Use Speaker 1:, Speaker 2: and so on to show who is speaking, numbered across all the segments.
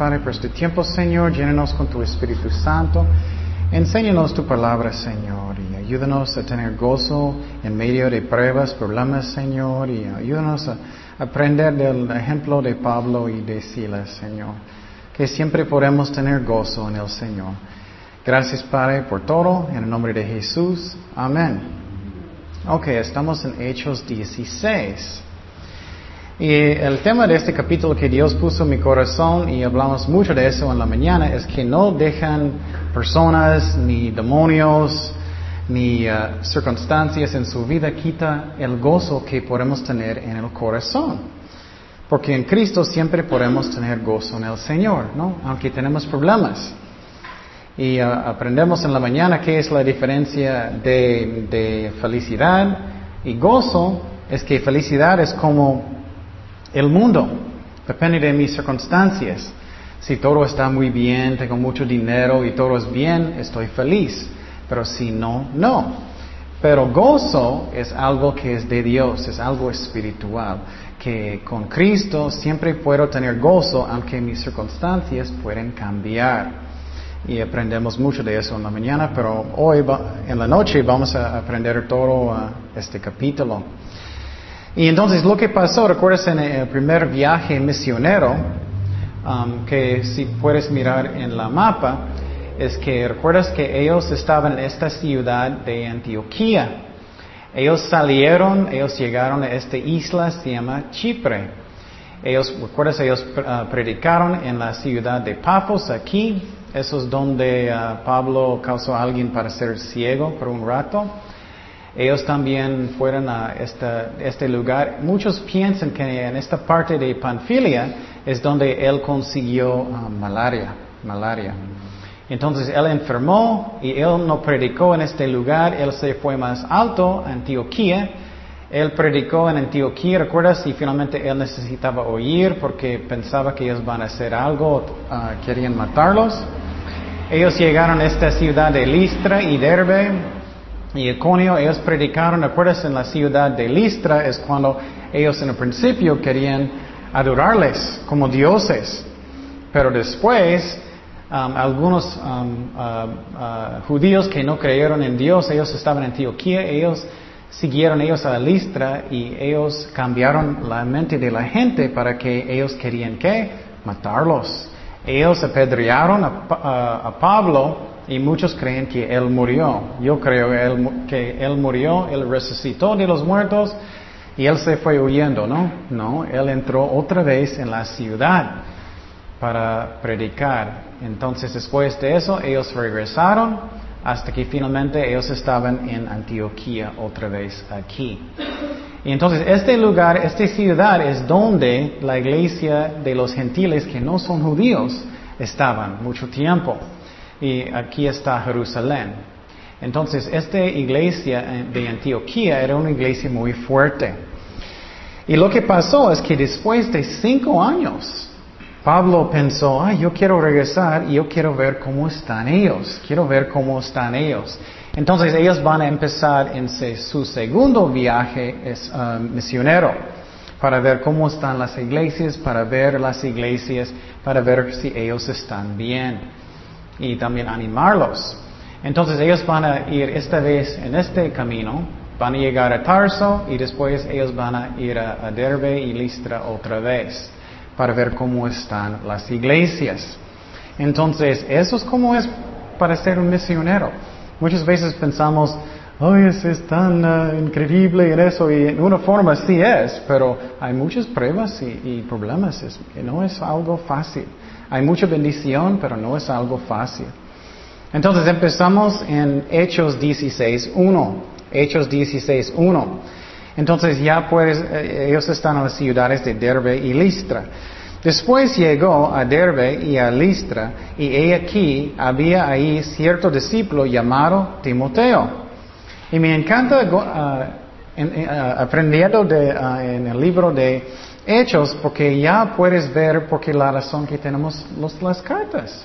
Speaker 1: Padre, por este tiempo, Señor. Llénanos con tu Espíritu Santo. Enséñanos tu palabra, Señor, y ayúdanos a tener gozo en medio de pruebas, problemas, Señor, y ayúdanos a aprender del ejemplo de Pablo y de Silas, Señor, que siempre podemos tener gozo en el Señor. Gracias, Padre, por todo, en el nombre de Jesús. Amén. Ok, estamos en Hechos 16. Y el tema de este capítulo que Dios puso en mi corazón, y hablamos mucho de eso en la mañana, es que no dejan personas, ni demonios, ni uh, circunstancias en su vida quita el gozo que podemos tener en el corazón. Porque en Cristo siempre podemos tener gozo en el Señor, ¿no? Aunque tenemos problemas. Y uh, aprendemos en la mañana qué es la diferencia de, de felicidad y gozo. Es que felicidad es como el mundo. Depende de mis circunstancias. Si todo está muy bien, tengo mucho dinero y todo es bien, estoy feliz. Pero si no, no. Pero gozo es algo que es de Dios, es algo espiritual. Que con Cristo siempre puedo tener gozo, aunque mis circunstancias pueden cambiar. Y aprendemos mucho de eso en la mañana, pero hoy en la noche vamos a aprender todo uh, este capítulo. Y entonces lo que pasó, recuerdas en el primer viaje misionero, um, que si puedes mirar en la mapa, es que recuerdas que ellos estaban en esta ciudad de Antioquía. Ellos salieron, ellos llegaron a esta isla, se llama Chipre. Ellos, recuerdas, ellos uh, predicaron en la ciudad de Pafos, aquí. Eso es donde uh, Pablo causó a alguien para ser ciego por un rato. Ellos también fueron a este lugar. Muchos piensan que en esta parte de Panfilia es donde él consiguió um, malaria, malaria. Entonces él enfermó y él no predicó en este lugar, él se fue más alto, Antioquía. Él predicó en Antioquía, ¿recuerdas? Y finalmente él necesitaba oír porque pensaba que ellos van a hacer algo, uh, querían matarlos. Ellos llegaron a esta ciudad de Listra y Derbe, y Iconio, ellos predicaron, ¿acuerdas? En la ciudad de Listra es cuando ellos en el principio querían adorarles como dioses. Pero después, um, algunos um, uh, uh, judíos que no creyeron en Dios, ellos estaban en Antioquía, ellos siguieron ellos a Listra y ellos cambiaron la mente de la gente para que ellos querían que matarlos. Ellos apedrearon a Pablo y muchos creen que Él murió. Yo creo que Él murió, Él resucitó de los muertos y Él se fue huyendo, ¿no? No, Él entró otra vez en la ciudad para predicar. Entonces después de eso ellos regresaron hasta que finalmente ellos estaban en Antioquía otra vez aquí. Y entonces este lugar, esta ciudad es donde la iglesia de los gentiles que no son judíos estaban mucho tiempo y aquí está Jerusalén. Entonces, esta iglesia de Antioquía era una iglesia muy fuerte. Y lo que pasó es que después de cinco años, Pablo pensó, ay, yo quiero regresar y yo quiero ver cómo están ellos, quiero ver cómo están ellos. Entonces ellos van a empezar en su segundo viaje um, misionero para ver cómo están las iglesias, para ver las iglesias, para ver si ellos están bien y también animarlos. Entonces ellos van a ir esta vez en este camino, van a llegar a Tarso y después ellos van a ir a, Derbe y Listra otra vez para ver cómo están las iglesias. Entonces, eso es como es para ser un misionero. Muchas veces pensamos, ay, es, tan uh, increíble en eso y en una forma sí es, pero hay muchas pruebas y, problemas, es, no es algo fácil. Hay mucha bendición, pero no es algo fácil. Entonces empezamos en Hechos 16.1. Hechos 16.1. Entonces ya pues ellos están en las ciudades de Derbe y Listra. Después llegó a Derbe y a Listra y he aquí había ahí cierto discípulo llamado Timoteo. Y me encanta uh, aprendiendo de, uh, en el libro de Hechos porque ya puedes ver porque la razón que tenemos las cartas.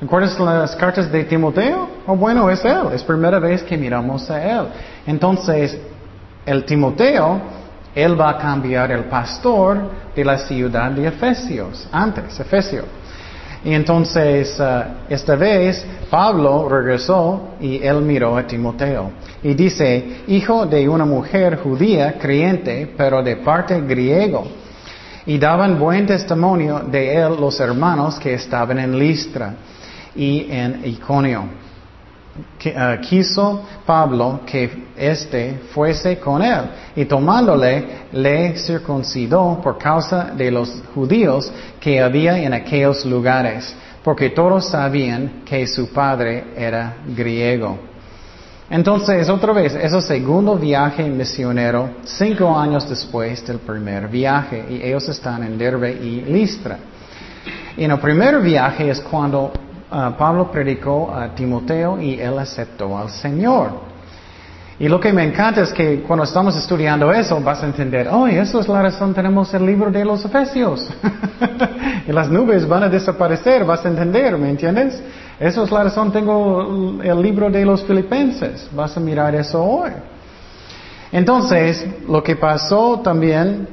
Speaker 1: ¿Recuerdas las cartas de Timoteo? Oh, bueno, es él. Es primera vez que miramos a él. Entonces, el Timoteo, él va a cambiar el pastor de la ciudad de Efesios, antes, Efesio. Y entonces, uh, esta vez, Pablo regresó y él miró a Timoteo. Y dice, hijo de una mujer judía, creyente, pero de parte griego. Y daban buen testimonio de él los hermanos que estaban en Listra y en Iconio. Uh, quiso Pablo que éste fuese con él y tomándole le circuncidó por causa de los judíos que había en aquellos lugares, porque todos sabían que su padre era griego. Entonces, otra vez, es el segundo viaje misionero, cinco años después del primer viaje, y ellos están en Derbe y Listra. Y en el primer viaje es cuando Ah, Pablo predicó a Timoteo y él aceptó al Señor. Y lo que me encanta es que cuando estamos estudiando eso vas a entender, oh, eso es la razón, tenemos el libro de los Efesios. y las nubes van a desaparecer, vas a entender, ¿me entiendes? Eso es la razón, tengo el libro de los Filipenses, vas a mirar eso hoy. Entonces, lo que pasó también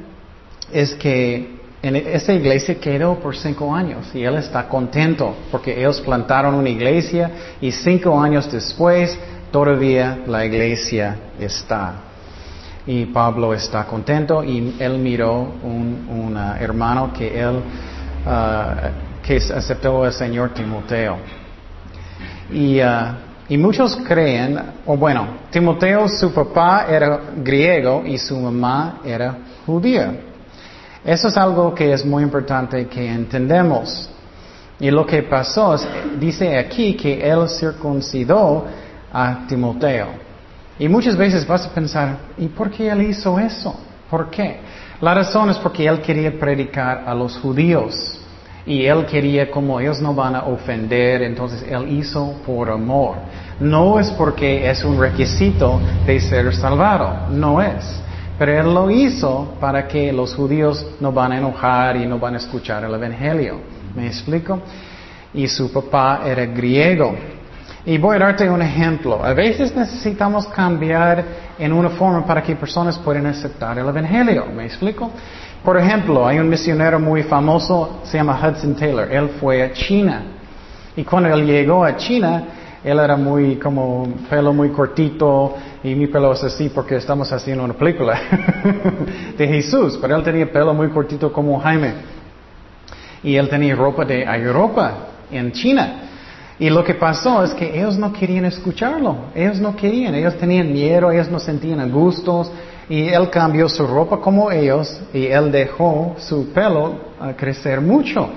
Speaker 1: es que en esa iglesia quedó por cinco años y él está contento porque ellos plantaron una iglesia y cinco años después todavía la iglesia está. Y Pablo está contento y él miró un, hermano que él uh, que aceptó al Señor Timoteo. Y, uh, muchos creen, o bueno, Timoteo su papá era griego y su mamá era judía. Eso es algo que es muy importante que entendemos. Y lo que pasó es, dice aquí que él circuncidó a Timoteo. Y muchas veces vas a pensar, ¿y por qué él hizo eso? ¿Por qué? La razón es porque él quería predicar a los judíos. Y él quería, como ellos no van a ofender, entonces él hizo por amor. No es porque es un requisito de ser salvado, no es. Pero él lo hizo para que los judíos no van a enojar y no van a escuchar el Evangelio. ¿Me explico? Y su papá era griego. Y voy a darte un ejemplo. A veces necesitamos cambiar en una forma para que personas puedan aceptar el Evangelio. ¿Me explico? Por ejemplo, hay un misionero muy famoso, se llama Hudson Taylor. Él fue a China. Y cuando él llegó a China, él era muy como pelo muy cortito y mi pelo es así porque estamos haciendo una película de Jesús, pero él tenía pelo muy cortito como Jaime. Y él tenía ropa de Europa en China. Y lo que pasó es que ellos no querían escucharlo, ellos no querían, ellos tenían miedo, ellos no sentían gustos y él cambió su ropa como ellos y él dejó su pelo crecer mucho.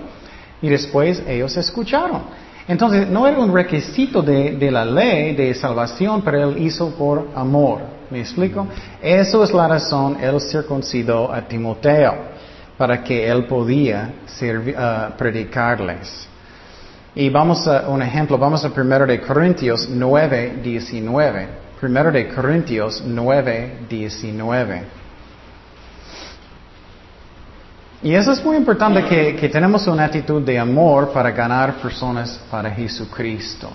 Speaker 1: Y después ellos escucharon. Entonces, no era un requisito de, la ley de salvación, pero él hizo por amor. ¿Me explico? Eso es la razón, él circuncidó a Timoteo, para que él podía uh, predicarles. Y vamos a un ejemplo, vamos a 1 de Corintios 9, 19. 1 de Corintios 9, 19. Y eso es muy importante que, tenemos una actitud de amor para ganar personas para Jesucristo.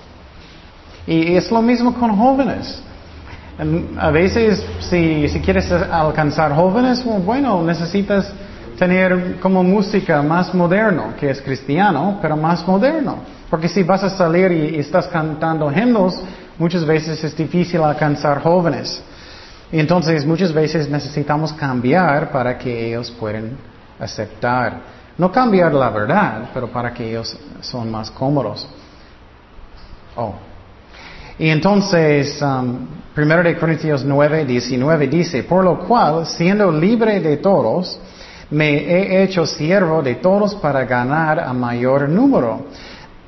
Speaker 1: Y es lo mismo con jóvenes. A veces, si, si quieres alcanzar jóvenes, bueno, necesitas tener como música más moderno, que es cristiano, pero más moderno. Porque si vas a salir y, y estás cantando himnos, muchas veces es difícil alcanzar jóvenes. Y entonces muchas veces necesitamos cambiar para que ellos puedan aceptar, no cambiar la verdad, pero para que ellos son más cómodos. Oh. Y entonces, um, 1 de Corintios 9, 19 dice, por lo cual, siendo libre de todos, me he hecho siervo de todos para ganar a mayor número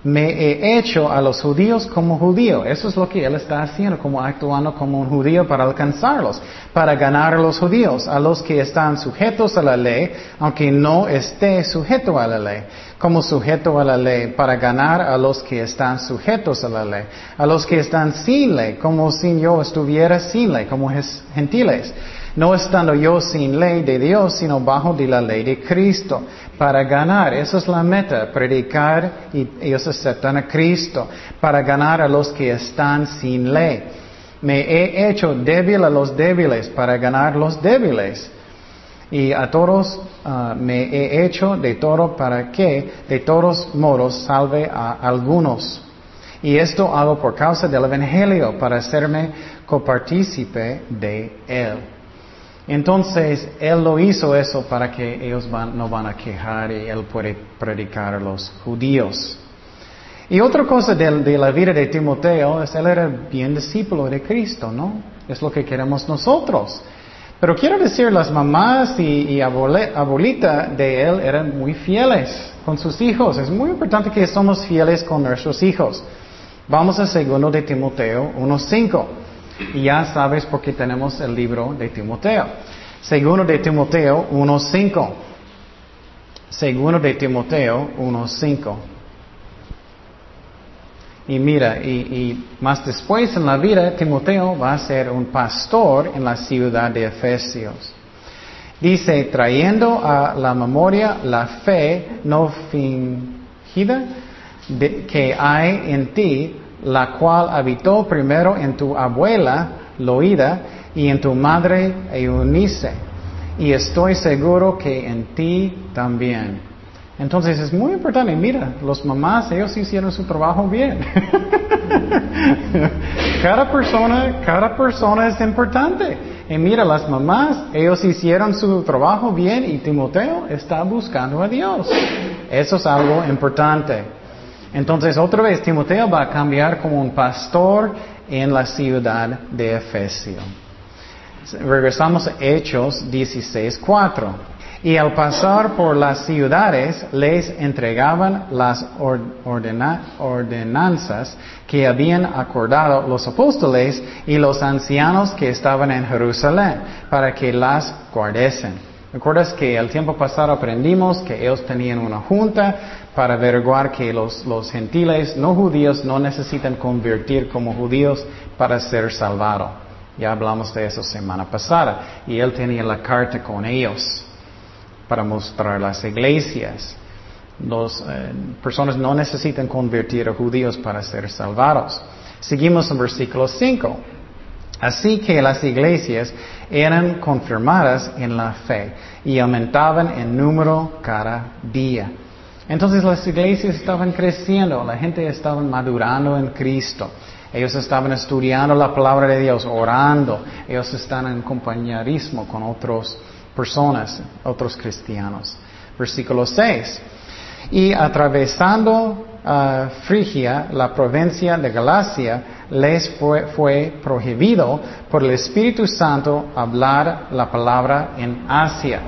Speaker 1: me he hecho a los judíos como judío. Eso es lo que él está haciendo, como actuando como un judío para alcanzarlos, para ganar a los judíos, a los que están sujetos a la ley, aunque no esté sujeto a la ley, como sujeto a la ley, para ganar a los que están sujetos a la ley, a los que están sin ley, como si yo estuviera sin ley, como gentiles no estando yo sin ley de Dios, sino bajo de la ley de Cristo, para ganar. Esa es la meta, predicar y ellos aceptan a Cristo, para ganar a los que están sin ley. Me he hecho débil a los débiles para ganar los débiles. y a todos ah, me he hecho de todo para que de todos modos salve a algunos. Y esto hago por causa del Evangelio, para hacerme copartícipe de él. Entonces, Él lo hizo eso para que ellos no van a quejar y Él puede predicar a los judíos. Y otra cosa de, la vida de Timoteo es Él era bien discípulo de Cristo, ¿no? Es lo que queremos nosotros. Pero quiero decir, las mamás y, y abuelita de Él eran muy fieles con sus hijos. Es muy importante que somos fieles con nuestros hijos. Vamos a segundo de Timoteo 1.5. Y ya sabes por qué tenemos el libro de Timoteo. Segundo de Timoteo 1.5. Segundo de Timoteo 1.5. Y mira, y, y, más después en la vida, Timoteo va a ser un pastor en la ciudad de Efesios. Dice, trayendo a la memoria la fe no fingida que hay en ti, la cual habitó primero en tu abuela Loida y en tu madre Eunice, y estoy seguro que en ti también. Entonces es muy importante, mira, los mamás, ellos hicieron su trabajo bien. cada persona, cada persona es importante. Y mira, las mamás, ellos hicieron su trabajo bien y Timoteo está buscando a Dios. Eso es algo importante. Entonces, otra vez, Timoteo va a cambiar como un pastor en la ciudad de Efesio. Regresamos a Hechos 16.4. Y al pasar por las ciudades les entregaban las ordenanzas que habían acordado los apóstoles y los ancianos que estaban en Jerusalén para que las guardesen. ¿Recuerdas que el tiempo pasado aprendimos que ellos tenían una junta para averiguar que los, gentiles no judíos no necesitan convertir como judíos para ser salvados? Ya hablamos de eso semana pasada. Y él tenía la carta con ellos para mostrar las iglesias. Las eh, personas no necesitan convertir a judíos para ser salvados. Seguimos en versículo 5. Así que las iglesias eran confirmadas en la fe y aumentaban en número cada día. Entonces las iglesias estaban creciendo, la gente estaba madurando en Cristo. Ellos estaban estudiando la palabra de Dios, orando. Ellos están en compañerismo con otras personas, otros cristianos. Versículo 6. Y atravesando uh, Frigia, la provincia de Galacia, les fue, prohibido por el Espíritu Santo hablar la palabra en Asia.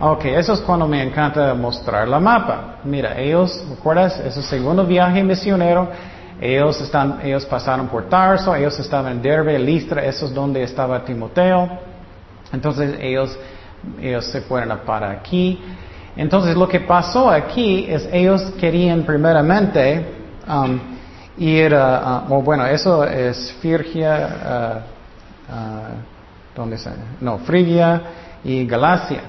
Speaker 1: Ok, eso es cuando me encanta mostrar la mapa. Mira, ellos, ¿recuerdas? Es el segundo viaje misionero. Ellos, están, ellos pasaron por Tarso, ellos estaban en Derbe, Listra, eso es donde estaba Timoteo. Entonces ellos, ellos se fueron para aquí. Entonces lo que pasó aquí es ellos querían primeramente um, ir a, bueno, eso es Firgia, uh, uh, ¿dónde está? No, Frigia y Galacia.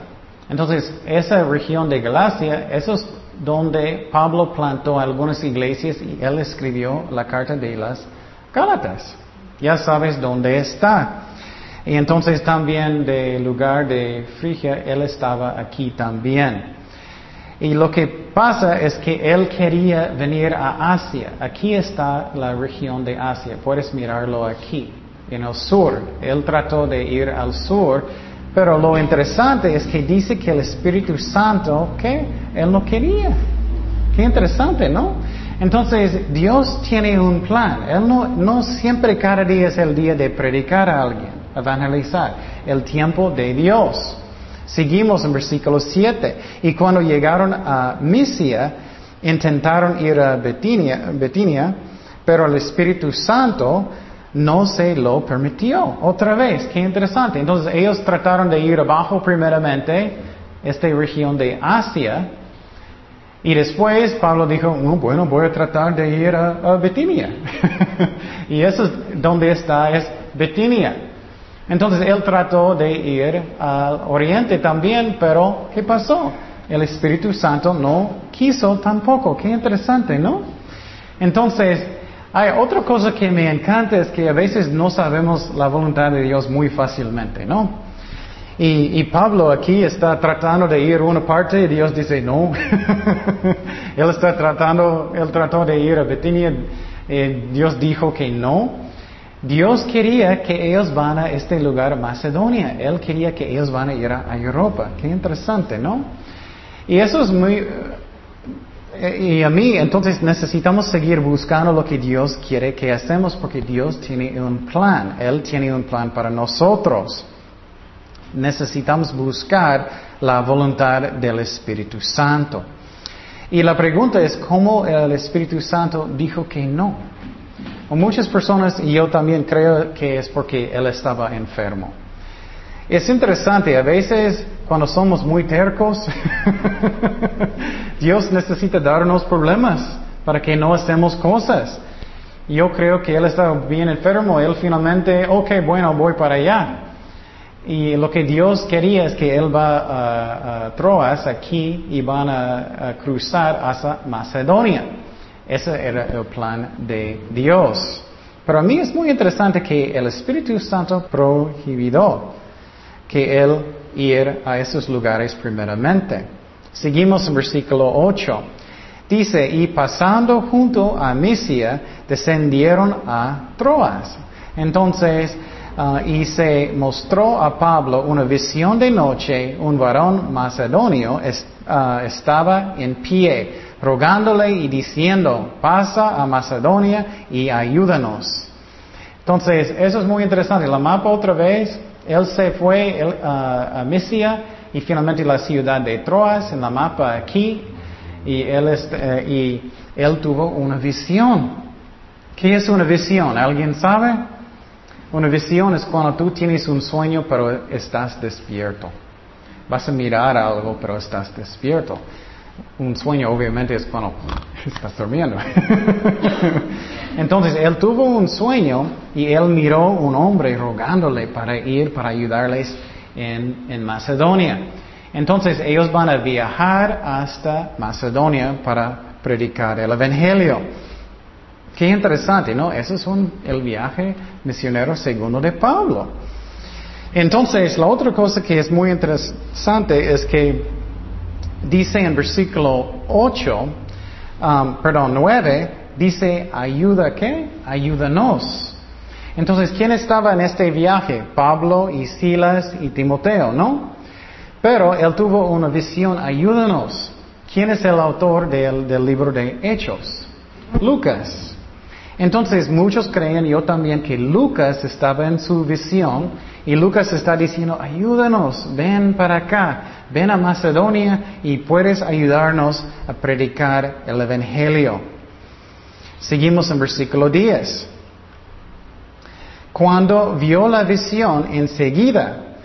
Speaker 1: Entonces, esa región de Galacia, eso es donde Pablo plantó algunas iglesias y él escribió la carta de las Gálatas. Ya sabes dónde está. Y entonces también del lugar de Frigia, él estaba aquí también. Y lo que pasa es que él quería venir a Asia. Aquí está la región de Asia. Puedes mirarlo aquí, en el sur. Él trató de ir al sur, pero lo interesante es que dice que el Espíritu Santo, que él no quería. Qué interesante, ¿no? Entonces, Dios tiene un plan. Él no, no siempre cada día es el día de predicar a alguien, evangelizar. El tiempo de Dios. Seguimos en versículo 7. Y cuando llegaron a Misia, intentaron ir a Betinia, pero el Espíritu Santo no se lo permitió. Otra vez, qué interesante. Entonces ellos trataron de ir abajo primeramente, esta región de Asia, y después Pablo dijo, oh, bueno, voy a tratar de ir a, a Betinia. y eso es donde está, es Betinia. Entonces él trató de ir al oriente también, pero ¿qué pasó? El Espíritu Santo no quiso tampoco. Qué interesante, ¿no? Entonces, hay otra cosa que me encanta es que a veces no sabemos la voluntad de Dios muy fácilmente, ¿no? Y, Pablo aquí está tratando de ir a una parte y Dios dice no. él está tratando, él trató de ir a Betinia y Dios dijo que no. Dios quería que ellos van a este lugar, Macedonia. Él quería que ellos van a ir a, Europa. Qué interesante, ¿no? Y eso es muy... Eh, y a mí, entonces necesitamos seguir buscando lo que Dios quiere que hacemos porque Dios tiene un plan. Él tiene un plan para nosotros. Necesitamos buscar la voluntad del Espíritu Santo. Y la pregunta es, ¿cómo el Espíritu Santo dijo que no? Muchas personas, y yo también creo que es porque él estaba enfermo. Es interesante, a veces cuando somos muy tercos, Dios necesita darnos problemas para que no hacemos cosas. Yo creo que él estaba bien enfermo, él finalmente, ok, bueno, voy para allá. Y lo que Dios quería es que él va a, Troas aquí y van a cruzar hacia Macedonia. Ese era el plan de Dios. Pero a mí es muy interesante que el Espíritu Santo prohibió que él ir a esos lugares primeramente. Seguimos en versículo 8. Dice, y pasando junto a Misia, descendieron a Troas. Entonces, uh, y se mostró a Pablo una visión de noche, un varón macedonio uh, estaba en pie rogándole y diciendo, pasa a Macedonia y ayúdanos. Entonces, eso es muy interesante. La mapa otra vez, él se fue a Misia y finalmente la ciudad de Troas en la mapa aquí eh, y él tuvo una visión. ¿Qué es una visión? ¿Alguien sabe? Una visión es cuando tú tienes un sueño pero estás despierto. Vas a mirar algo pero estás despierto. Un sueño obviamente es cuando estás durmiendo. Entonces él tuvo un sueño y él miró un hombre rogándole para ir para ayudarles en, en Macedonia. Entonces ellos van a viajar hasta Macedonia para predicar el Evangelio. Qué interesante, ¿no? Ese es un, el viaje misionero segundo de Pablo. Entonces, la otra cosa que es muy interesante es que dice en versículo 8, um, perdón, 9, dice, ayuda qué? Ayúdanos. Entonces, ¿quién estaba en este viaje? Pablo y Silas y Timoteo, ¿no? Pero él tuvo una visión, ayúdanos. ¿Quién es el autor del, del libro de Hechos? Lucas. Entonces muchos creen, yo también, que Lucas estaba en su visión y Lucas está diciendo, ayúdanos, ven para acá, ven a Macedonia y puedes ayudarnos a predicar el Evangelio. Seguimos en versículo 10. Cuando vio la visión, enseguida,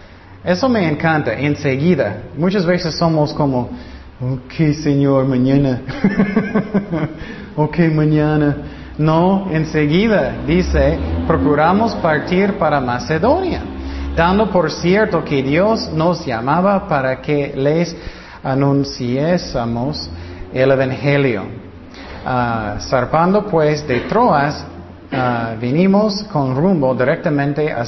Speaker 1: eso me encanta, enseguida. Muchas veces somos como, ok Señor, mañana. ok, mañana. No, enseguida dice, procuramos partir para Macedonia, dando por cierto que Dios nos llamaba para que les anunciésemos el Evangelio. Uh, zarpando pues de Troas, uh, vinimos con rumbo directamente a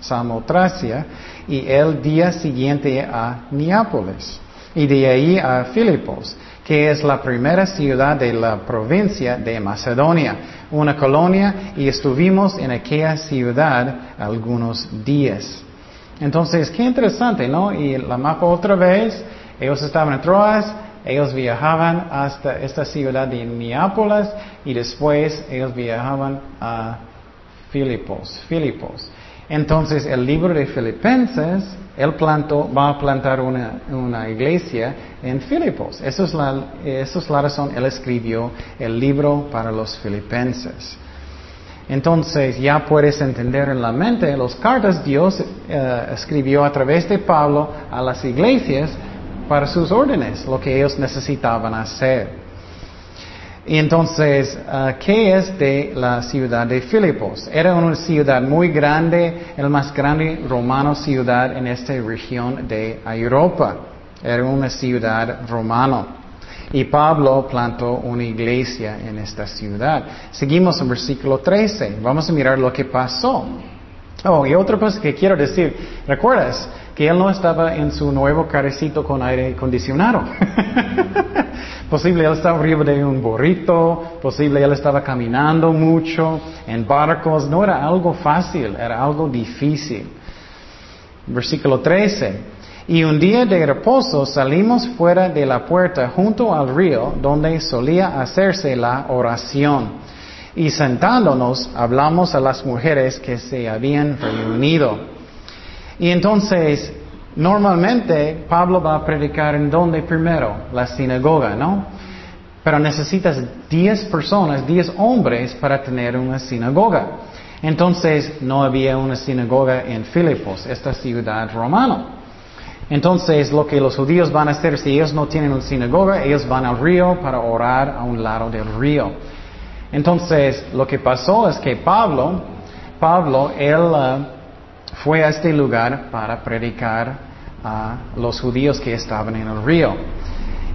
Speaker 1: Samotracia y el día siguiente a Neápolis y de ahí a Filipos que es la primera ciudad de la provincia de Macedonia, una colonia, y estuvimos en aquella ciudad algunos días. Entonces, qué interesante, ¿no? Y la mapa otra vez, ellos estaban en Troas, ellos viajaban hasta esta ciudad de Neápolis y después ellos viajaban a Filipos, Filipos. Entonces, el libro de Filipenses él plantó, va a plantar una, iglesia en Filipos. Eso es, la, eso es la razón, él escribió el libro para los filipenses. Entonces ya puedes entender en la mente, las cartas Dios eh, escribió a través de Pablo a las iglesias para sus órdenes, lo que ellos necesitaban hacer. Y entonces, ah, ¿qué es de la ciudad de Filipos? Era una ciudad muy grande, el más grande romano ciudad en esta región de Europa. Era una ciudad romana. Y Pablo plantó una iglesia en esta ciudad. Seguimos en versículo 13. Vamos a mirar lo que pasó. Oh, y otra cosa que quiero decir, ¿recuerdas que él no estaba en su nuevo carecito con aire acondicionado? posible él estaba arriba de un burrito, posible él estaba caminando mucho en barcos, no era algo fácil, era algo difícil. Versículo 13. Y un día de reposo salimos fuera de la puerta junto al río donde solía hacerse la oración y sentándonos hablamos a las mujeres que se habían reunido. Y entonces, normalmente Pablo va a predicar en donde primero, la sinagoga, ¿no? Pero necesitas 10 personas, 10 hombres para tener una sinagoga. Entonces no había una sinagoga en Filipos, esta ciudad romana. Entonces lo que los judíos van a hacer si ellos no tienen una sinagoga, ellos van al río para orar a un lado del río. Entonces, lo que pasó es que Pablo, Pablo, él uh, fue a este lugar para predicar a los judíos que estaban en el río.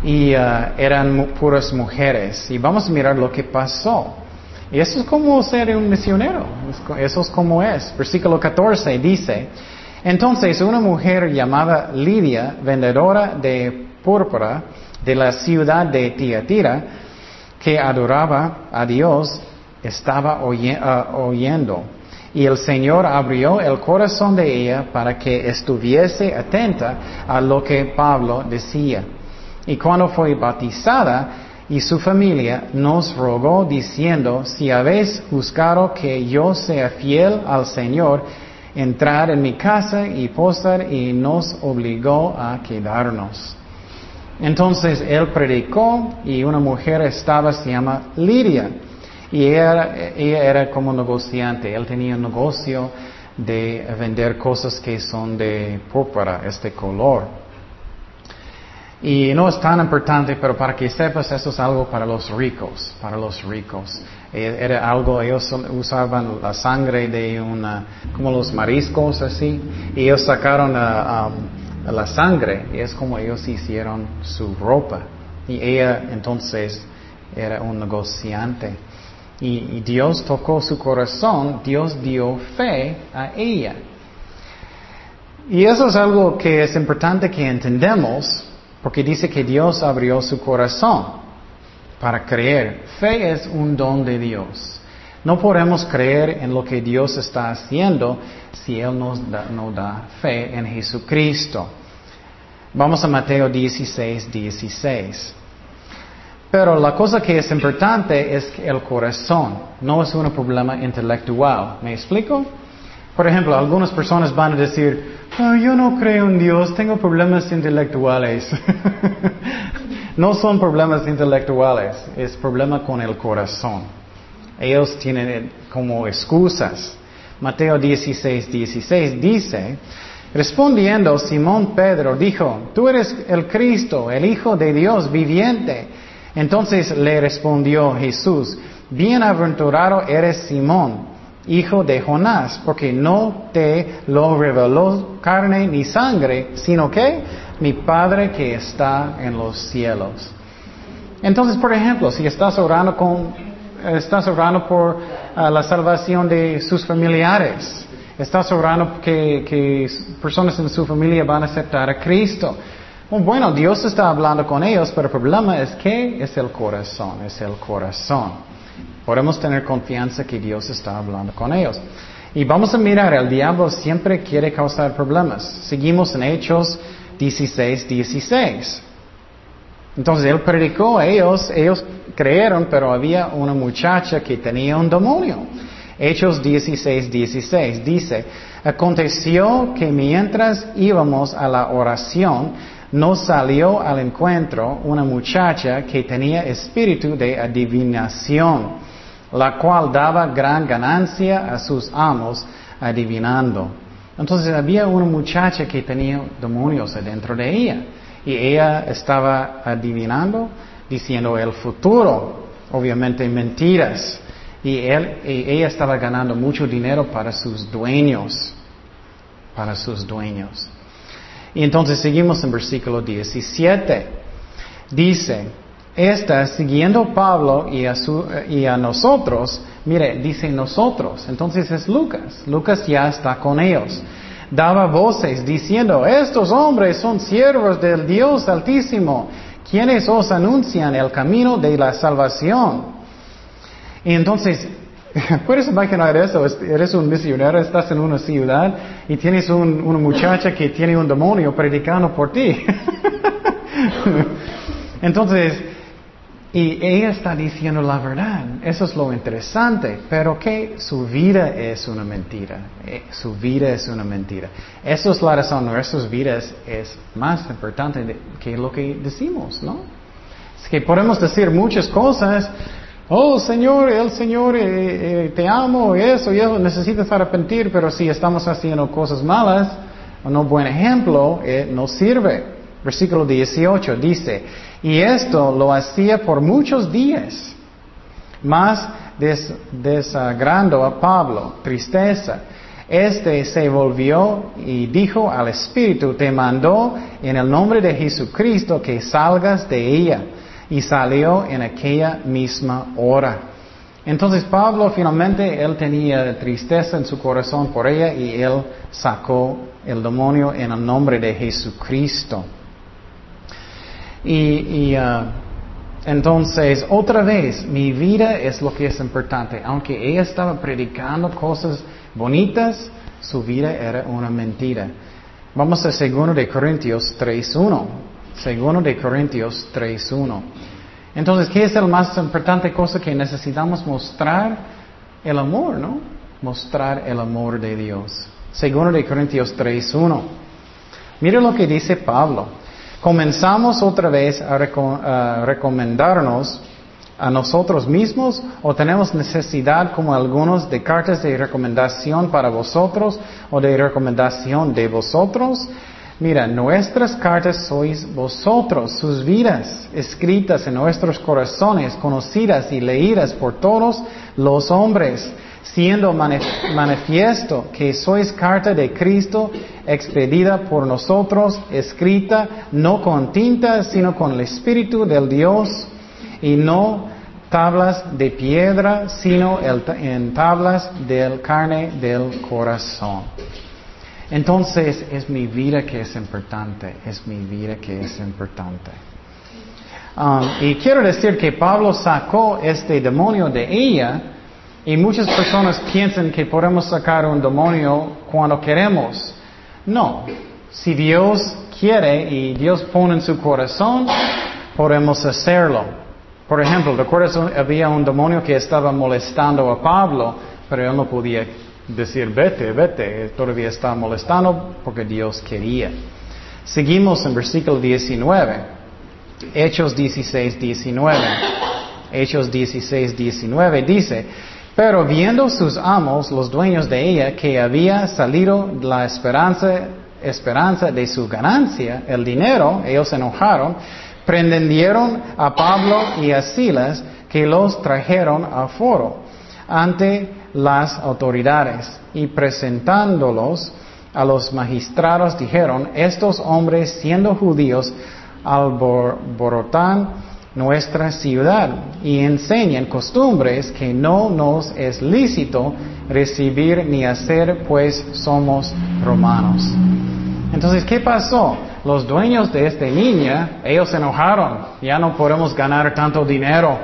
Speaker 1: Y uh, eran puras mujeres. Y vamos a mirar lo que pasó. Y eso es como ser un misionero. Eso es como es. Versículo 14 dice, entonces una mujer llamada Lidia, vendedora de púrpura de la ciudad de Tiatira, que adoraba a Dios estaba ah, oyendo. Y el Señor abrió el corazón de ella para que estuviese atenta a lo que Pablo decía. Y cuando fue bautizada y su familia nos rogó diciendo, si habéis buscado que yo sea fiel al Señor, entrar en mi casa y posar y nos obligó a quedarnos. Entonces él predicó y una mujer estaba, se llama Lidia. Y ella, era como negociante. Él tenía un negocio de vender cosas que son de púrpura, este color. Y no es tan importante, pero para que sepas, eso es algo para los ricos, para los ricos. E, era algo, ellos usaban la sangre de una, como los mariscos así, y ellos sacaron a, la sangre y es como ellos hicieron su ropa. Y ella entonces era un negociante. Y, Dios tocó su corazón, Dios dio fe a ella. Y eso es algo que es importante que entendamos, porque dice que Dios abrió su corazón para creer. Fe es un don de Dios. No podemos creer en lo que Dios está haciendo si Él nos da, da fe en Jesucristo. Vamos a Mateo 16, 16. Pero la cosa que es importante es el corazón, no es un problema intelectual. ¿Me explico? Por ejemplo, algunas personas van a decir, yo no creo en Dios, tengo problemas intelectuales. no son problemas intelectuales, es problema con el corazón. Ellos tienen como excusas. Mateo 16, 16 dice, respondiendo Simón Pedro dijo, tú eres el Cristo, el Hijo de Dios viviente. Entonces le respondió Jesús, bienaventurado eres Simón, hijo de Jonás, porque no te lo reveló carne ni sangre, sino que mi Padre que está en los cielos. Entonces, por ejemplo, si estás orando con por ah, la salvación de sus familiares. Estás orando que, que personas en su familia van a aceptar a Cristo. Bueno, Dios está hablando con ellos, pero el problema es que es el corazón, es el corazón. Podemos tener confianza que Dios está hablando con ellos. Y vamos a mirar, el diablo siempre quiere causar problemas. Seguimos en Hechos 16, 16. Entonces él predicó a ellos, ellos creyeron, pero había una muchacha que tenía un demonio. Hechos 16, 16 dice, aconteció que mientras íbamos a la oración, nos salió al encuentro una muchacha que tenía espíritu de adivinación, la cual daba gran ganancia a sus amos adivinando. Entonces había una muchacha que tenía demonios dentro de ella y ella estaba adivinando, diciendo el futuro, obviamente mentiras. Y, él, ella estaba ganando mucho dinero para sus dueños, para sus dueños. Y entonces seguimos en versículo 17. Dice, esta, siguiendo Pablo y a, y a nosotros, Mire, dice nosotros. Entonces es Lucas. Lucas ya está con ellos. Daba voces diciendo, estos hombres son siervos del Dios Altísimo, quienes os anuncian el camino de la salvación. Y entonces, puedes imaginar eso, eres un misionero, estás en una ciudad y tienes una muchacha que tiene un demonio predicando por ti. entonces, y ella está diciendo la verdad. Eso es lo interesante. Pero que su vida es una mentira. Eh, su vida es una mentira. Eso es la razón. Nuestras vidas es más importante que lo que decimos, ¿no? Es que podemos decir muchas cosas. Oh Señor, el Señor, eh, eh, te amo, eso y eso, necesitas arrepentir, pero si estamos haciendo cosas malas, no buen ejemplo, no sirve. Versículo 18 dice, y esto lo hacía por muchos días, más desagrando a Pablo, tristeza. Este se volvió y dijo al Espíritu, te mandó en el nombre de Jesucristo que salgas de ella. Y salió en aquella misma hora. Entonces Pablo finalmente, él tenía tristeza en su corazón por ella y él sacó el demonio en el nombre de Jesucristo. Y, uh, entonces, otra vez, mi vida es lo que es importante. Aunque ella estaba predicando cosas bonitas, su vida era una mentira. Vamos a 2 de Corintios 3.1. 2 de Corintios 3.1. Entonces, ¿qué es la más importante cosa que necesitamos mostrar? El amor, ¿no? Mostrar el amor de Dios. 2 de Corintios 3.1. Mire lo que dice Pablo comenzamos otra vez a, recomendarnos a nosotros mismos o tenemos necesidad como algunos de cartas de recomendación para vosotros o de recomendación de vosotros? Mira, nuestras cartas sois vosotros, sus vidas escritas en nuestros corazones, conocidas y leídas por todos los hombres siendo manifiesto que sois carta de Cristo expedida por nosotros, escrita no con tinta, sino con el Espíritu del Dios, y no tablas de piedra, sino en tablas del carne del corazón. Entonces es mi vida que es importante, es mi vida que es importante. Um, y quiero decir que Pablo sacó este demonio de ella, y muchas personas piensan que podemos sacar un demonio cuando queremos. No. Si Dios quiere y Dios pone en su corazón, podemos hacerlo. Por ejemplo, ¿recuerdas? Había un demonio que estaba molestando a Pablo, pero él no podía decir, vete, vete. Todavía está molestando porque Dios quería. Seguimos en versículo 19. Hechos 16, 19. Hechos 16, 19 dice, pero viendo sus amos, los dueños de ella, que había salido la esperanza, esperanza de su ganancia, el dinero, ellos se enojaron, prendieron a Pablo y a Silas, que los trajeron a foro ante las autoridades y presentándolos a los magistrados dijeron, estos hombres siendo judíos alborotan nuestra ciudad y enseñan costumbres que no nos es lícito recibir ni hacer, pues somos romanos. Entonces, ¿qué pasó? Los dueños de esta niña, ellos se enojaron, ya no podemos ganar tanto dinero.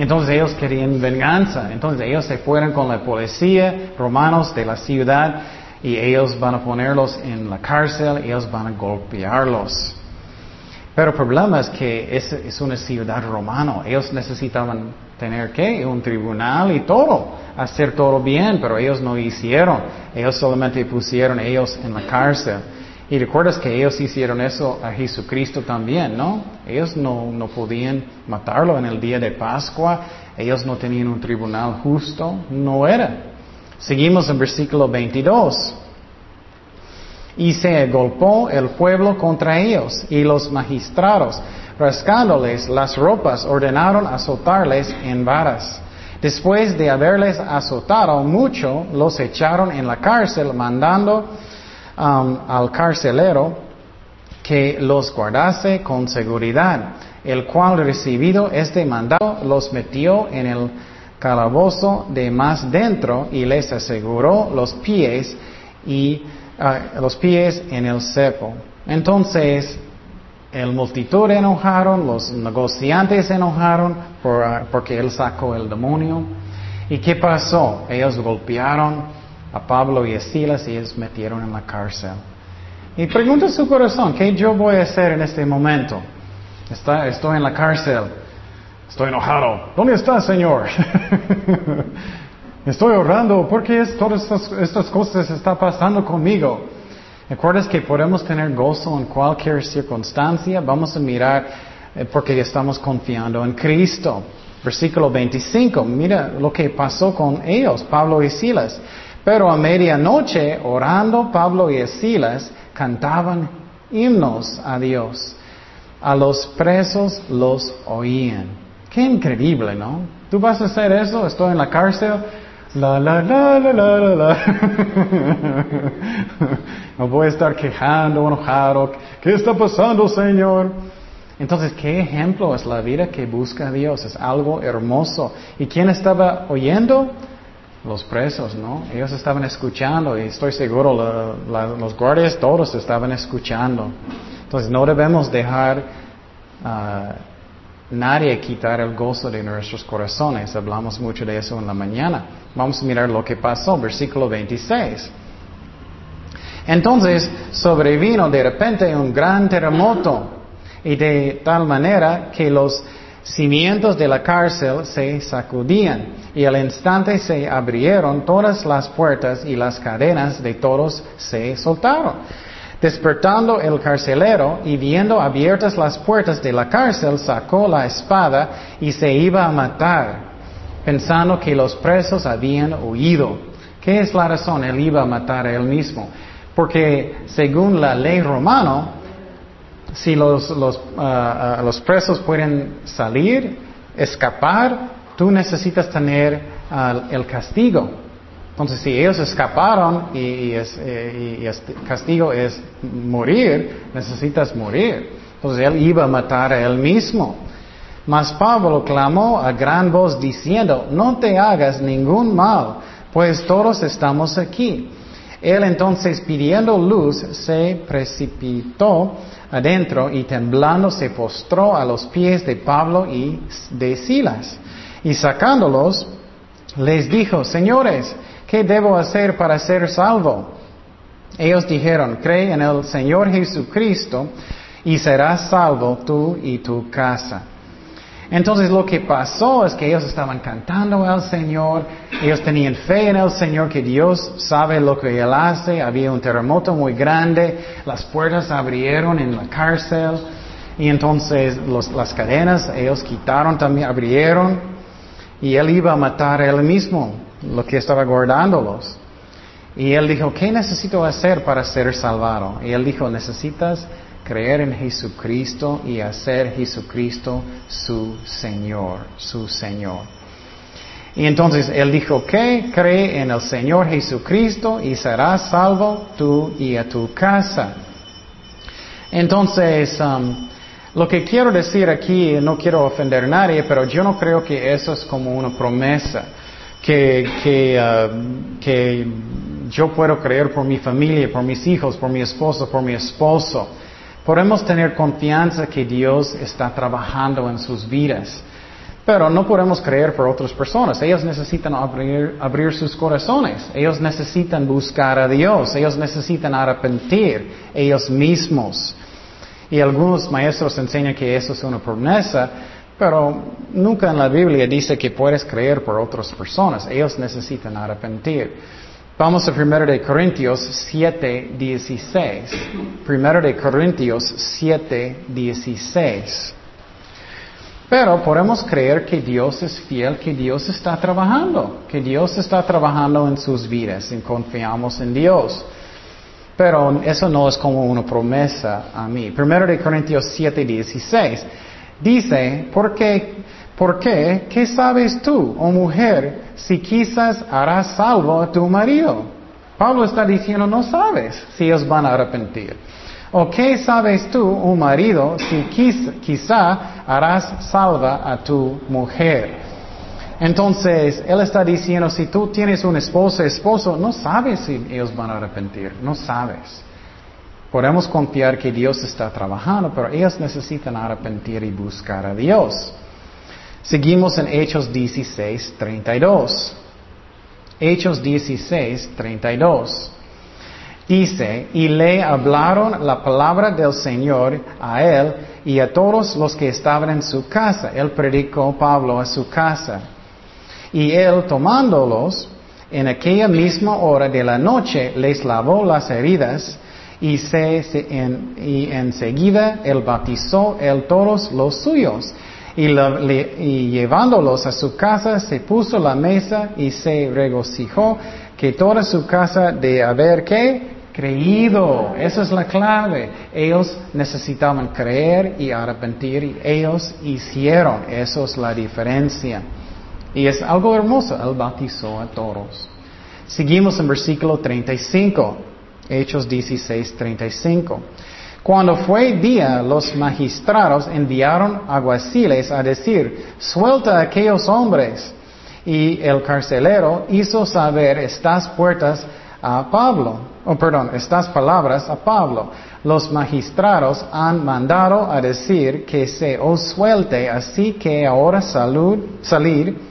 Speaker 1: Entonces ellos querían venganza. Entonces ellos se fueron con la policía romanos de la ciudad y ellos van a ponerlos en la cárcel, ellos van a golpearlos. Pero el problema es que es, es una ciudad romana. Ellos necesitaban tener que un tribunal y todo, hacer todo bien, pero ellos no hicieron. Ellos solamente pusieron ellos en la cárcel. Y recuerdas que ellos hicieron eso a Jesucristo también, ¿no? Ellos no, no podían matarlo en el día de Pascua. Ellos no tenían un tribunal justo. No era. Seguimos en versículo 22. Y se golpeó el pueblo contra ellos, y los magistrados, rascándoles las ropas, ordenaron azotarles en varas. Después de haberles azotado mucho, los echaron en la cárcel, mandando al carcelero que los guardase con seguridad, el cual recibido este mandado los metió en el calabozo de más dentro y les aseguró los pies y ah, los pies en el cepo. Entonces el multitud enojaron, los negociantes enojaron ah, porque él sacó el demonio. ¿Y qué pasó? Ellos golpearon a Pablo y a Silas y ellos metieron en la cárcel. Y pregunta su corazón, ¿qué yo voy a hacer en este momento? Está, estoy en la cárcel. Estoy enojado. ¿Dónde está, Señor? Estoy orando porque todas estas, estas cosas están pasando conmigo. ¿Recuerdas que podemos tener gozo en cualquier circunstancia? Vamos a mirar eh, porque estamos confiando en Cristo. Versículo 25, mira lo que pasó con ellos, Pablo y Silas. Pero a medianoche, orando, Pablo y Silas cantaban himnos a Dios. A los presos los oían. Qué increíble, ¿no? ¿Tú vas a hacer eso? Estoy en la cárcel. La, la, la, la, la, la, la. no voy a estar quejando, enojado. ¿Qué está pasando, Señor? Entonces, ¿qué ejemplo es la vida que busca a Dios? Es algo hermoso. ¿Y quién estaba oyendo? Los presos, ¿no? Ellos estaban escuchando y estoy seguro los guardias todos estaban escuchando. Entonces, no debemos dejar a nadie quitar el gozo de nuestros corazones. Hablamos mucho de eso en la mañana. Vamos a mirar lo que pasó, versículo 26. Entonces sobrevino de repente un gran terremoto y de tal manera que los cimientos de la cárcel se sacudían y al instante se abrieron todas las puertas y las cadenas de todos se soltaron. Despertando el carcelero y viendo abiertas las puertas de la cárcel, sacó la espada y se iba a matar, pensando que los presos habían huido. ¿Qué es la razón? Él iba a matar a él mismo. Porque según la ley romana, si los, los, ah, ah, los presos pueden salir, escapar, tú necesitas tener ah, el castigo. Entonces, si ellos escaparon y, eh, y, este castigo es morir, necesitas morir. Entonces, él iba a matar a él mismo. Mas Pablo clamó a gran voz diciendo, no te hagas ningún mal, pues todos estamos aquí. Él entonces pidiendo luz se precipitó adentro y temblando se postró a los pies de Pablo y de Silas. Y sacándolos, les dijo, señores, ¿qué debo hacer para ser salvo? Ellos dijeron, cree en el Señor Jesucristo y serás salvo tú y tu casa. Entonces lo que pasó es que ellos estaban cantando al Señor, ellos tenían fe en el Señor que Dios sabe lo que Él hace, había un terremoto muy grande, las puertas abrieron en la cárcel y entonces las cadenas ellos quitaron también, abrieron y Él iba a matar a Él mismo, lo que estaba guardándolos. Y Él dijo, ¿qué necesito hacer para ser salvado? Y Él dijo, necesitas creer en Jesucristo y hacer Jesucristo su Señor, su Señor. Y entonces él dijo que cree en el Señor Jesucristo y serás salvo tú y a tu casa. Entonces, um, lo que quiero decir aquí, no quiero ofender a nadie, pero yo no creo que eso es como una promesa, que, que, uh, que yo puedo creer por mi familia, por mis hijos, por mi esposo, por mi esposo. Podemos tener confianza que Dios está trabajando en sus vidas, pero no podemos creer por otras personas. Ellos necesitan abrir, abrir sus corazones, ellos necesitan buscar a Dios, ellos necesitan arrepentir ellos mismos. Y algunos maestros enseñan que eso es una promesa, pero nunca en la Biblia dice que puedes creer por otras personas. Ellos necesitan arrepentir. Vamos a 1 de Corintios 7, 16. 1 de Corintios 7, 16. Pero podemos creer que Dios es fiel, que Dios está trabajando, que Dios está trabajando en sus vidas y confiamos en Dios. Pero eso no es como una promesa a mí. 1 de Corintios 7, 16. Dice, porque ¿Por qué? ¿Qué sabes tú, oh mujer, si quizás harás salvo a tu marido? Pablo está diciendo, no sabes si ellos van a arrepentir. ¿O qué sabes tú, oh marido, si quizá harás salva a tu mujer? Entonces, Él está diciendo, si tú tienes un esposo, esposo, no sabes si ellos van a arrepentir, no sabes. Podemos confiar que Dios está trabajando, pero ellos necesitan arrepentir y buscar a Dios. Seguimos en Hechos 16, 32. Hechos 16, 32. Dice, y le hablaron la palabra del Señor a él y a todos los que estaban en su casa. Él predicó Pablo a su casa. Y él tomándolos, en aquella misma hora de la noche, les lavó las heridas y, en, y enseguida él bautizó él todos los suyos. Y, y, llevándolos a su casa se puso la mesa y se regocijó que toda su casa de haber que creído. Esa es la clave. Ellos necesitaban creer y arrepentir y ellos hicieron. Eso es la diferencia. Y es algo hermoso. Él bautizó a todos. Seguimos en versículo 35. Hechos 16, 35. Cuando fue día, los magistrados enviaron aguaciles a decir, suelta a aquellos hombres. Y el carcelero hizo saber estas puertas a Pablo, oh perdón, estas palabras a Pablo. Los magistrados han mandado a decir que se os suelte, así que ahora salud, salir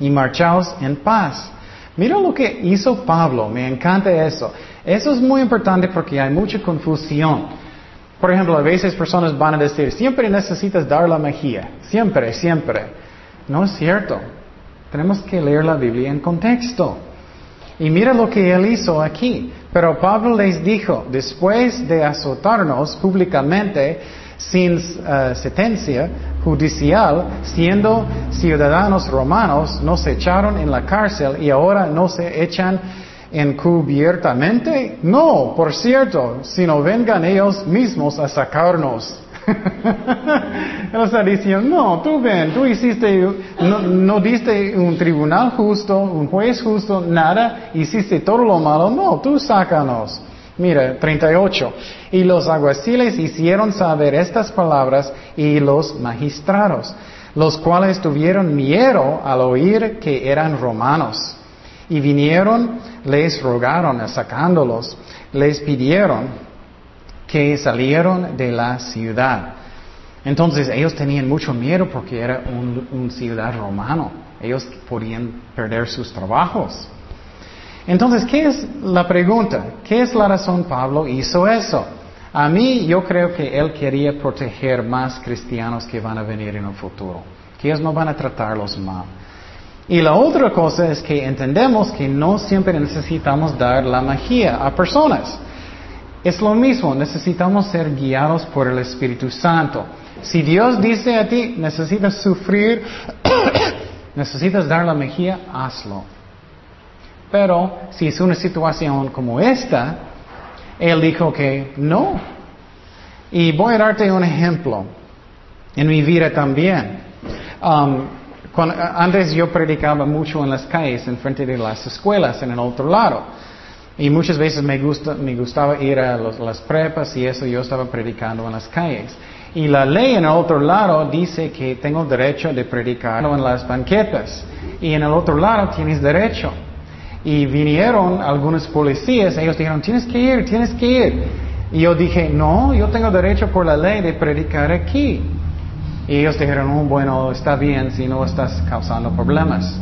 Speaker 1: y marchaos en paz. Mira lo que hizo Pablo, me encanta eso. Eso es muy importante porque hay mucha confusión. Por ejemplo, a veces personas van a decir, siempre necesitas dar la magia, siempre, siempre. No es cierto. Tenemos que leer la Biblia en contexto. Y mira lo que él hizo aquí. Pero Pablo les dijo, después de azotarnos públicamente, sin uh, sentencia judicial, siendo ciudadanos romanos, nos echaron en la cárcel y ahora no se echan encubiertamente? No, por cierto, sino vengan ellos mismos a sacarnos. Él está diciendo, no, tú ven, tú hiciste, no, diste un tribunal justo, un juez justo, nada, hiciste todo lo malo, no, tú sácanos. Mira, 38. Y los aguaciles hicieron saber estas palabras y los magistrados, los cuales tuvieron miedo al oír que eran romanos. Y vinieron, les rogaron, sacándolos, les pidieron que salieron de la ciudad. Entonces ellos tenían mucho miedo porque era un, ciudad romano. Ellos podían perder sus trabajos. Entonces, ¿qué es la pregunta? ¿Qué es la razón Pablo hizo eso? A mí yo creo que él quería proteger más cristianos que van a venir en el futuro, que ellos no van a tratarlos mal. Y la otra cosa es que entendemos que no siempre necesitamos dar la magia a personas. Es lo mismo, necesitamos ser guiados por el Espíritu Santo. Si Dios dice a ti, necesitas sufrir, necesitas dar la mejilla, hazlo. Pero si es una situación como esta, Él dijo que no. Y voy a darte un ejemplo en mi vida también. Um, antes yo predicaba mucho en las calles, en frente de las escuelas, en el otro lado. Y muchas veces me, gusta, me gustaba ir a las prepas y eso yo estaba predicando en las calles. Y la ley en el otro lado dice que tengo derecho de predicar en las banquetas. Y en el otro lado tienes derecho. Y vinieron algunos policías, ellos dijeron, tienes que ir, tienes que ir. Y yo dije, no, yo tengo derecho por la ley de predicar aquí. Y ellos dijeron, oh, bueno, está bien si no estás causando problemas.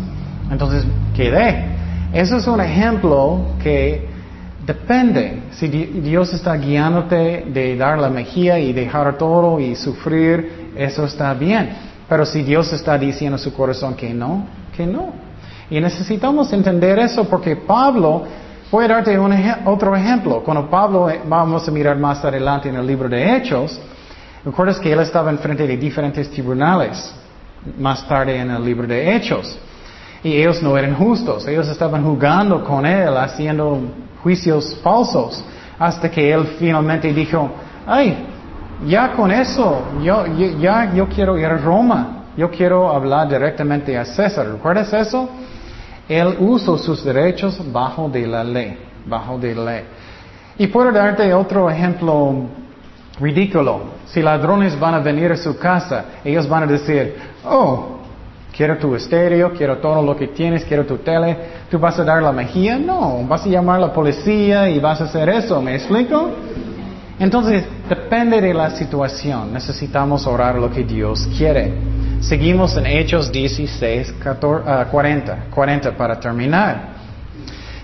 Speaker 1: Entonces quedé. Eso es un ejemplo que depende. Si Dios está guiándote de dar la mejilla y dejar todo y sufrir, eso está bien. Pero si Dios está diciendo a su corazón que no, que no. Y necesitamos entender eso porque Pablo, voy a darte un otro ejemplo. Cuando Pablo, eh, vamos a mirar más adelante en el libro de Hechos, recuerdas que él estaba en frente de diferentes tribunales más tarde en el libro de Hechos. Y ellos no eran justos, ellos estaban jugando con él, haciendo juicios falsos, hasta que él finalmente dijo, ay, ya con eso, yo, ya yo quiero ir a Roma, yo quiero hablar directamente a César. ¿Recuerdas eso? Él usó sus derechos bajo de la ley, bajo de la ley. Y puedo darte otro ejemplo ridículo. Si ladrones van a venir a su casa, ellos van a decir, oh, quiero tu estéreo, quiero todo lo que tienes, quiero tu tele, ¿tú vas a dar la mejilla? No, vas a llamar a la policía y vas a hacer eso, ¿me explico? Entonces, depende de la situación, necesitamos orar lo que Dios quiere. Seguimos en Hechos 16, 40, 40 para terminar.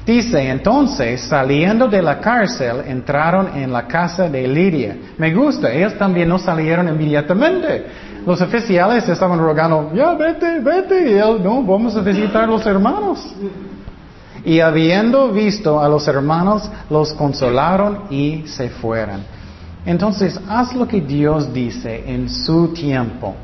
Speaker 1: Dice, entonces, saliendo de la cárcel, entraron en la casa de Lidia. Me gusta, ellos también no salieron inmediatamente. Los oficiales estaban rogando, ya vete, vete, y él, no, vamos a visitar a los hermanos. Y habiendo visto a los hermanos, los consolaron y se fueron. Entonces, haz lo que Dios dice en su tiempo.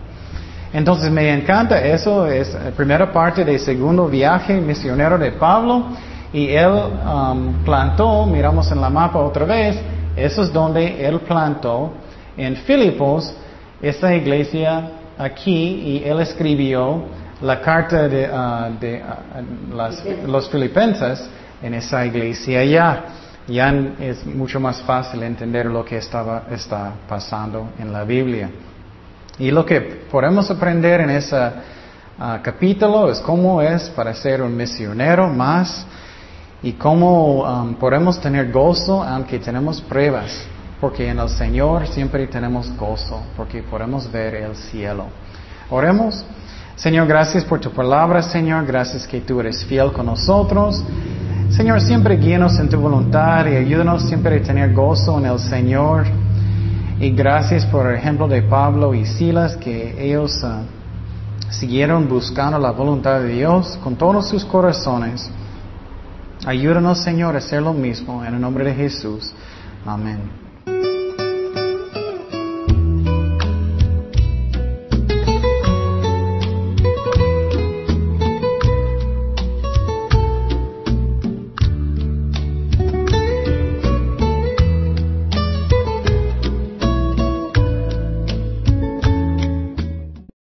Speaker 1: Entonces, me encanta eso, es la primera parte del segundo viaje misionero de Pablo. Y él um, plantó, miramos en la mapa otra vez, eso es donde él plantó en Filipos, esta iglesia aquí, y él escribió la carta de, uh, uh, los filipenses en esa iglesia allá. Ya es mucho más fácil entender lo que estaba, está pasando en la Biblia. Y lo que podemos aprender en ese uh, capítulo es cómo es para ser un misionero más y cómo um, podemos tener gozo aunque tenemos pruebas, porque en el Señor siempre tenemos gozo, porque podemos ver el cielo. Oremos. Señor, gracias por tu palabra, Señor, gracias que tú eres fiel con nosotros. Señor, siempre guíanos en tu voluntad y ayúdanos siempre a tener gozo en el Señor. Y gracias por el ejemplo de Pablo y Silas, que ellos uh, siguieron buscando la voluntad de Dios con todos sus corazones. Ayúdanos, Señor, a hacer lo mismo en el nombre de Jesús. Amén.